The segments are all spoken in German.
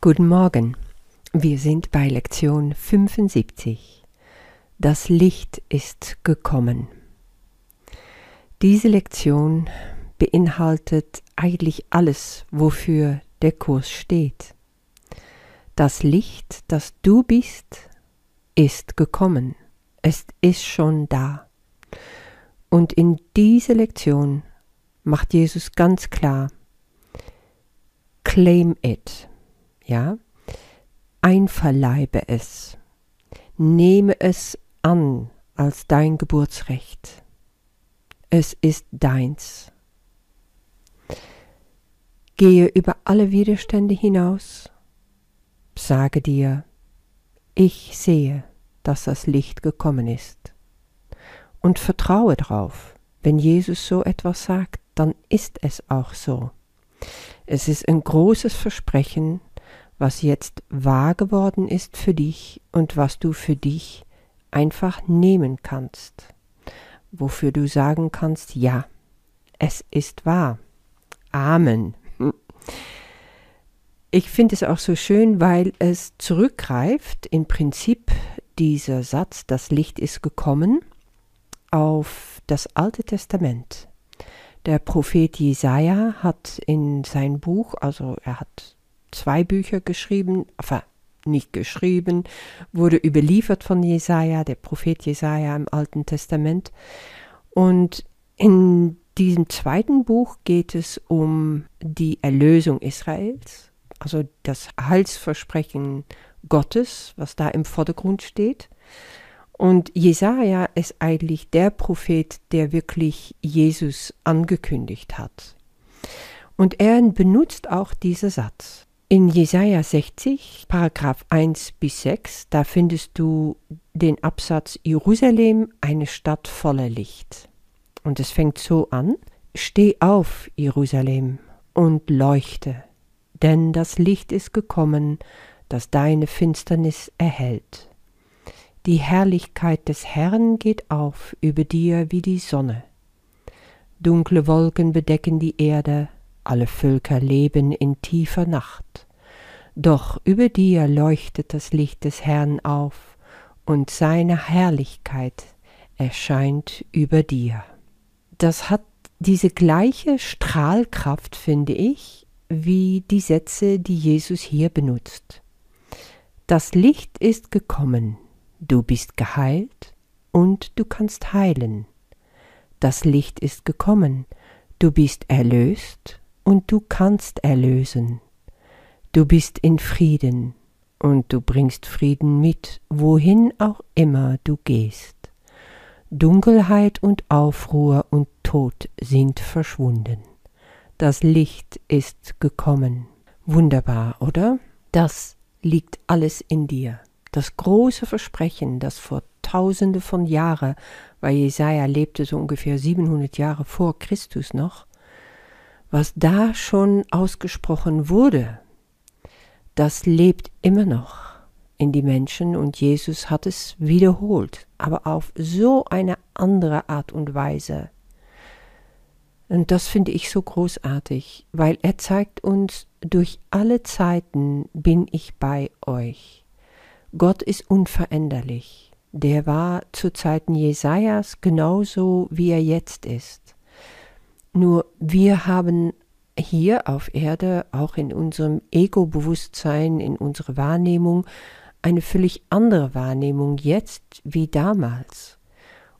Guten Morgen. Wir sind bei Lektion 75. Das Licht ist gekommen. Diese Lektion beinhaltet eigentlich alles, wofür der Kurs steht. Das Licht, das du bist, ist gekommen. Es ist schon da. Und in dieser Lektion macht Jesus ganz klar, claim it ja, einverleibe es, nehme es an als dein Geburtsrecht. Es ist deins. Gehe über alle Widerstände hinaus, sage dir, ich sehe, dass das Licht gekommen ist. Und vertraue darauf, wenn Jesus so etwas sagt, dann ist es auch so. Es ist ein großes Versprechen, was jetzt wahr geworden ist für dich und was du für dich einfach nehmen kannst, wofür du sagen kannst, ja, es ist wahr. Amen. Ich finde es auch so schön, weil es zurückgreift, im Prinzip dieser Satz, das Licht ist gekommen, auf das Alte Testament. Der Prophet Jesaja hat in sein Buch, also er hat zwei Bücher geschrieben, enfin, nicht geschrieben, wurde überliefert von Jesaja, der Prophet Jesaja im Alten Testament. Und in diesem zweiten Buch geht es um die Erlösung Israels, also das Heilsversprechen Gottes, was da im Vordergrund steht. Und Jesaja ist eigentlich der Prophet, der wirklich Jesus angekündigt hat. Und er benutzt auch diesen Satz. In Jesaja 60, Paragraph 1 bis 6, da findest du den Absatz Jerusalem, eine Stadt voller Licht. Und es fängt so an: Steh auf, Jerusalem, und leuchte, denn das Licht ist gekommen, das deine Finsternis erhält. Die Herrlichkeit des Herrn geht auf über dir wie die Sonne. Dunkle Wolken bedecken die Erde, alle Völker leben in tiefer Nacht. Doch über dir leuchtet das Licht des Herrn auf, und seine Herrlichkeit erscheint über dir. Das hat diese gleiche Strahlkraft, finde ich, wie die Sätze, die Jesus hier benutzt. Das Licht ist gekommen, du bist geheilt und du kannst heilen. Das Licht ist gekommen, du bist erlöst und du kannst erlösen. Du bist in Frieden und du bringst Frieden mit, wohin auch immer du gehst. Dunkelheit und Aufruhr und Tod sind verschwunden. Das Licht ist gekommen. Wunderbar, oder? Das liegt alles in dir. Das große Versprechen, das vor tausende von Jahren, weil Jesaja lebte so ungefähr 700 Jahre vor Christus noch, was da schon ausgesprochen wurde, das lebt immer noch in die Menschen und Jesus hat es wiederholt, aber auf so eine andere Art und Weise. Und das finde ich so großartig, weil er zeigt uns, durch alle Zeiten bin ich bei euch. Gott ist unveränderlich. Der war zu Zeiten Jesajas genauso, wie er jetzt ist. Nur wir haben hier auf Erde, auch in unserem Ego-Bewusstsein, in unserer Wahrnehmung, eine völlig andere Wahrnehmung jetzt wie damals.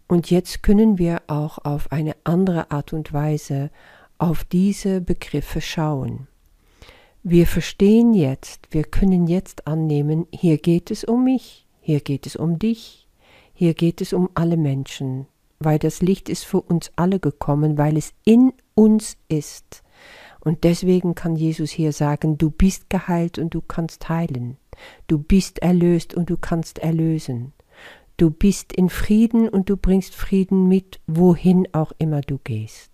Und jetzt können wir auch auf eine andere Art und Weise auf diese Begriffe schauen. Wir verstehen jetzt, wir können jetzt annehmen, hier geht es um mich, hier geht es um dich, hier geht es um alle Menschen, weil das Licht ist für uns alle gekommen, weil es in uns ist. Und deswegen kann Jesus hier sagen, du bist geheilt und du kannst heilen. Du bist erlöst und du kannst erlösen. Du bist in Frieden und du bringst Frieden mit, wohin auch immer du gehst.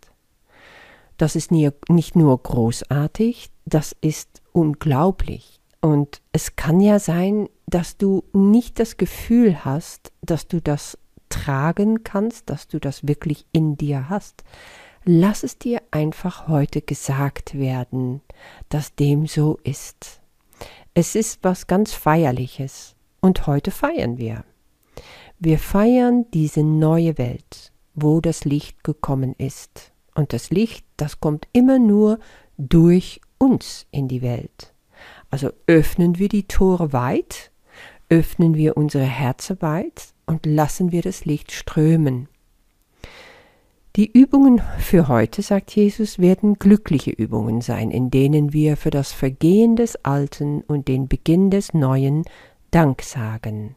Das ist nicht nur großartig, das ist unglaublich. Und es kann ja sein, dass du nicht das Gefühl hast, dass du das tragen kannst, dass du das wirklich in dir hast. Lass es dir einfach heute gesagt werden, dass dem so ist. Es ist was ganz Feierliches. Und heute feiern wir. Wir feiern diese neue Welt, wo das Licht gekommen ist. Und das Licht, das kommt immer nur durch uns in die Welt. Also öffnen wir die Tore weit, öffnen wir unsere Herzen weit und lassen wir das Licht strömen. Die Übungen für heute, sagt Jesus, werden glückliche Übungen sein, in denen wir für das Vergehen des Alten und den Beginn des Neuen Dank sagen.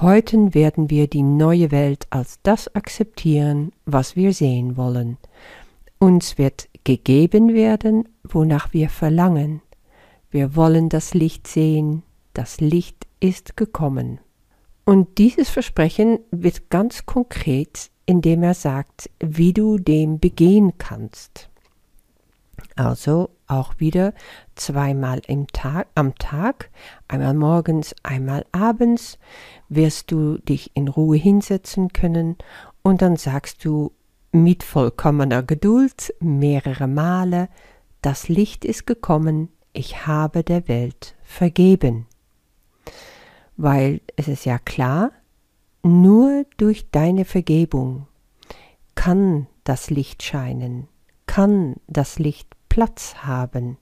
Heute werden wir die neue Welt als das akzeptieren, was wir sehen wollen. Uns wird gegeben werden, wonach wir verlangen. Wir wollen das Licht sehen, das Licht ist gekommen. Und dieses Versprechen wird ganz konkret indem er sagt, wie du dem begehen kannst. Also auch wieder zweimal im Tag, am Tag, einmal morgens, einmal abends, wirst du dich in Ruhe hinsetzen können und dann sagst du mit vollkommener Geduld mehrere Male, das Licht ist gekommen, ich habe der Welt vergeben. Weil es ist ja klar, nur durch deine Vergebung kann das Licht scheinen, kann das Licht Platz haben.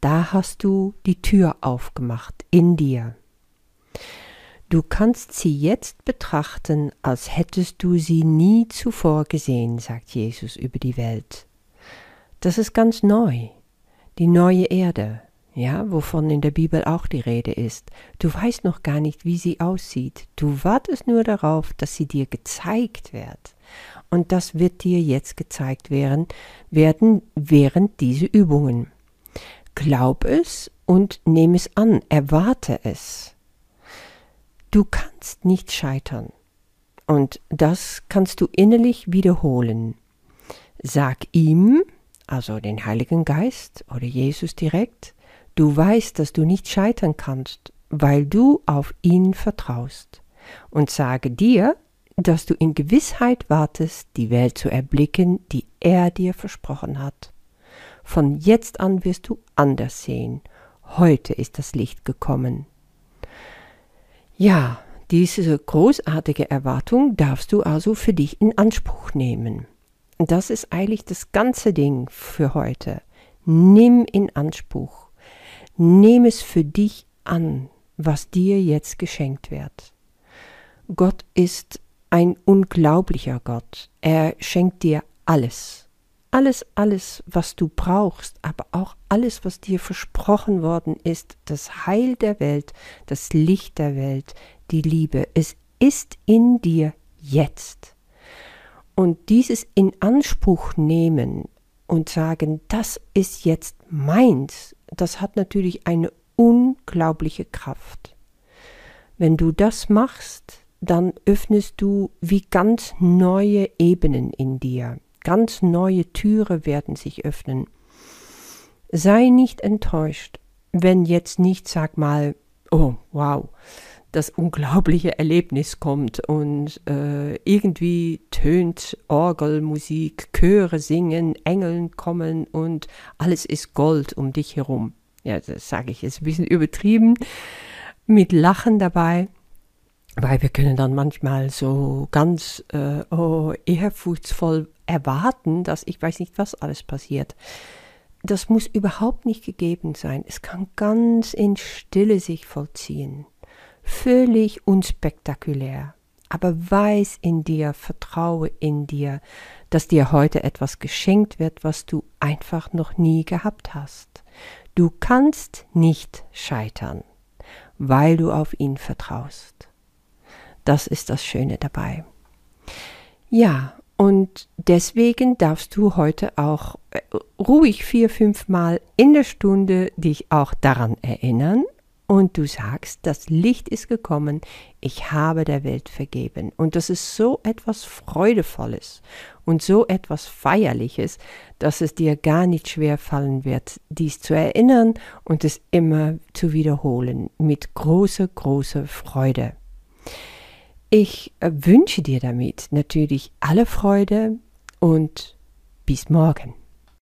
Da hast du die Tür aufgemacht in dir. Du kannst sie jetzt betrachten, als hättest du sie nie zuvor gesehen, sagt Jesus über die Welt. Das ist ganz neu, die neue Erde, ja, wovon in der Bibel auch die Rede ist. Du weißt noch gar nicht, wie sie aussieht. Du wartest nur darauf, dass sie dir gezeigt wird. Und das wird dir jetzt gezeigt werden, werden während diese Übungen. Glaub es und nimm es an, erwarte es. Du kannst nicht scheitern. Und das kannst du innerlich wiederholen. Sag ihm, also den Heiligen Geist oder Jesus direkt, Du weißt, dass du nicht scheitern kannst, weil du auf ihn vertraust. Und sage dir, dass du in Gewissheit wartest, die Welt zu erblicken, die er dir versprochen hat. Von jetzt an wirst du anders sehen. Heute ist das Licht gekommen. Ja, diese großartige Erwartung darfst du also für dich in Anspruch nehmen. Das ist eigentlich das ganze Ding für heute. Nimm in Anspruch. Nimm es für dich an, was dir jetzt geschenkt wird. Gott ist ein unglaublicher Gott. Er schenkt dir alles. Alles, alles, was du brauchst, aber auch alles, was dir versprochen worden ist, das Heil der Welt, das Licht der Welt, die Liebe. Es ist in dir jetzt. Und dieses in Anspruch nehmen und sagen, das ist jetzt meins, das hat natürlich eine unglaubliche Kraft. Wenn du das machst, dann öffnest du wie ganz neue Ebenen in dir. Ganz neue Türe werden sich öffnen. Sei nicht enttäuscht, wenn jetzt nicht, sag mal, oh, wow, das unglaubliche Erlebnis kommt und äh, irgendwie tönt Orgelmusik, Chöre singen, Engeln kommen und alles ist Gold um dich herum. Ja, das sage ich jetzt ein bisschen übertrieben, mit Lachen dabei, weil wir können dann manchmal so ganz äh, oh, ehrfurchtsvoll erwarten, dass ich weiß nicht, was alles passiert. Das muss überhaupt nicht gegeben sein. Es kann ganz in Stille sich vollziehen völlig unspektakulär. Aber weiß in dir, vertraue in dir, dass dir heute etwas geschenkt wird, was du einfach noch nie gehabt hast. Du kannst nicht scheitern, weil du auf ihn vertraust. Das ist das Schöne dabei. Ja, und deswegen darfst du heute auch äh, ruhig vier, fünf Mal in der Stunde dich auch daran erinnern und du sagst, das Licht ist gekommen, ich habe der Welt vergeben. Und das ist so etwas Freudevolles und so etwas Feierliches, dass es dir gar nicht schwer fallen wird, dies zu erinnern und es immer zu wiederholen, mit großer, großer Freude. Ich wünsche dir damit natürlich alle Freude und bis morgen.